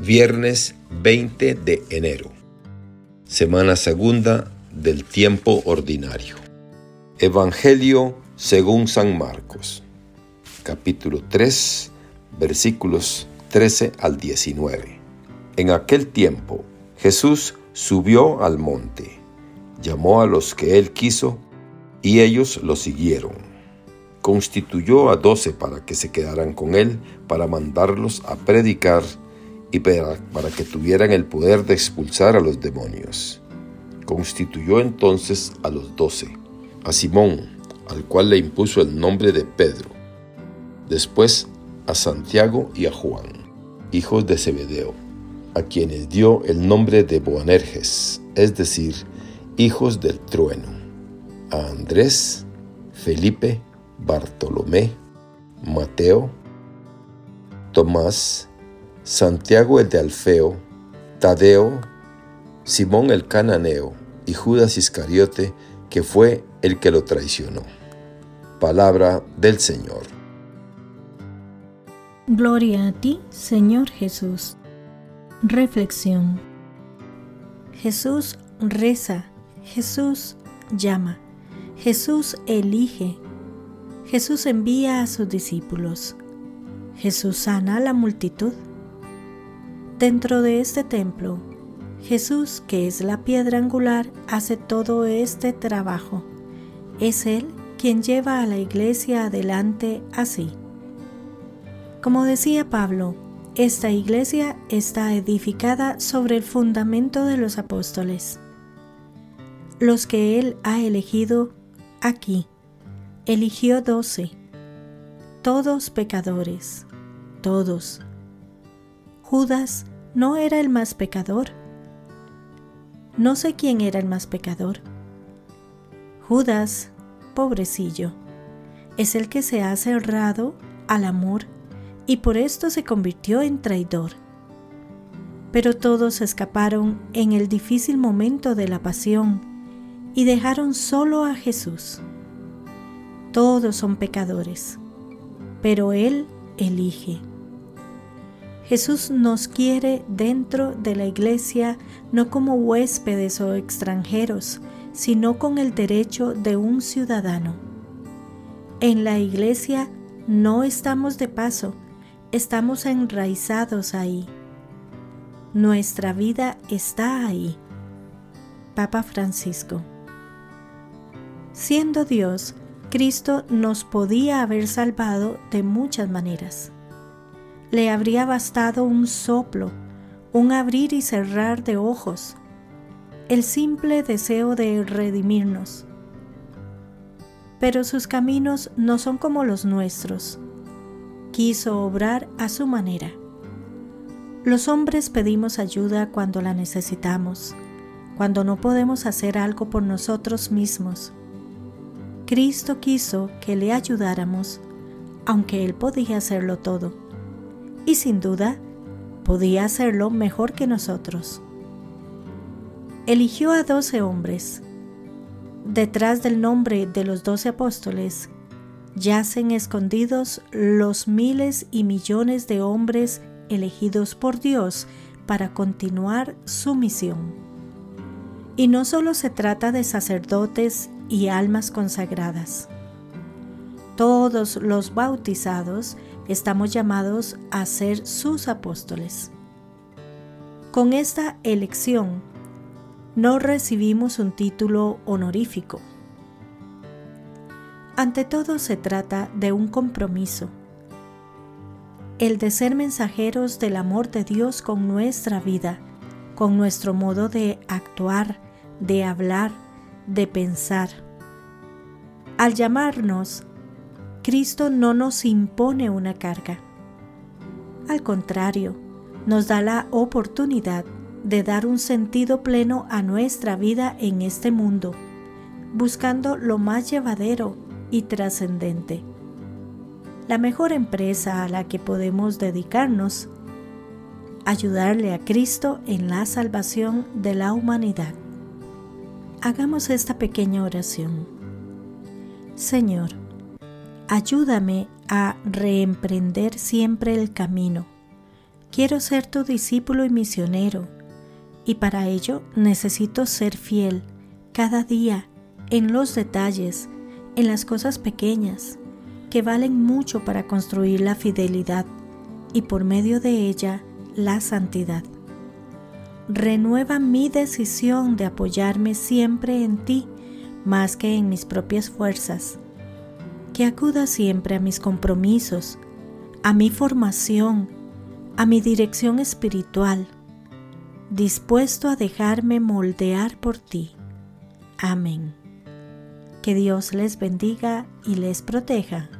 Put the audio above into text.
Viernes 20 de enero. Semana segunda del tiempo ordinario. Evangelio según San Marcos. Capítulo 3, versículos 13 al 19. En aquel tiempo Jesús subió al monte, llamó a los que él quiso, y ellos lo siguieron. Constituyó a doce para que se quedaran con él, para mandarlos a predicar y para, que tuvieran el poder de expulsar a los demonios. Constituyó entonces a los doce, a Simón, al cual le impuso el nombre de Pedro, después a Santiago y a Juan, hijos de Zebedeo, a quienes dio el nombre de Boanerges, es decir, hijos del trueno, a Andrés, Felipe, Bartolomé, Mateo, Tomás, Santiago el de Alfeo, Tadeo, Simón el cananeo y Judas Iscariote, que fue el que lo traicionó. Palabra del Señor. Gloria a ti, Señor Jesús. Reflexión. Jesús reza, Jesús llama, Jesús elige, Jesús envía a sus discípulos, Jesús sana a la multitud. Dentro de este templo, Jesús, que es la piedra angular, hace todo este trabajo. Es Él quien lleva a la iglesia adelante así. Como decía Pablo, esta iglesia está edificada sobre el fundamento de los apóstoles, los que Él ha elegido aquí. Eligió doce, todos pecadores, todos Judas no era el más pecador. No sé quién era el más pecador. Judas, pobrecillo, es el que se ha cerrado al amor y por esto se convirtió en traidor. Pero todos escaparon en el difícil momento de la pasión y dejaron solo a Jesús. Todos son pecadores, pero Él elige. Jesús nos quiere dentro de la iglesia no como huéspedes o extranjeros, sino con el derecho de un ciudadano. En la iglesia no estamos de paso, estamos enraizados ahí. Nuestra vida está ahí. Papa Francisco. Siendo Dios, Cristo nos podía haber salvado de muchas maneras le habría bastado un soplo, un abrir y cerrar de ojos, el simple deseo de redimirnos. Pero sus caminos no son como los nuestros. Quiso obrar a su manera. Los hombres pedimos ayuda cuando la necesitamos, cuando no podemos hacer algo por nosotros mismos. Cristo quiso que le ayudáramos, aunque Él podía hacerlo todo y sin duda podía hacerlo mejor que nosotros. Eligió a doce hombres. Detrás del nombre de los doce apóstoles yacen escondidos los miles y millones de hombres elegidos por Dios para continuar su misión. Y no solo se trata de sacerdotes y almas consagradas. Todos los bautizados estamos llamados a ser sus apóstoles. Con esta elección no recibimos un título honorífico. Ante todo se trata de un compromiso, el de ser mensajeros del amor de Dios con nuestra vida, con nuestro modo de actuar, de hablar, de pensar. Al llamarnos Cristo no nos impone una carga. Al contrario, nos da la oportunidad de dar un sentido pleno a nuestra vida en este mundo, buscando lo más llevadero y trascendente. La mejor empresa a la que podemos dedicarnos, ayudarle a Cristo en la salvación de la humanidad. Hagamos esta pequeña oración. Señor, Ayúdame a reemprender siempre el camino. Quiero ser tu discípulo y misionero, y para ello necesito ser fiel cada día en los detalles, en las cosas pequeñas, que valen mucho para construir la fidelidad y por medio de ella la santidad. Renueva mi decisión de apoyarme siempre en ti más que en mis propias fuerzas. Que acuda siempre a mis compromisos, a mi formación, a mi dirección espiritual, dispuesto a dejarme moldear por ti. Amén. Que Dios les bendiga y les proteja.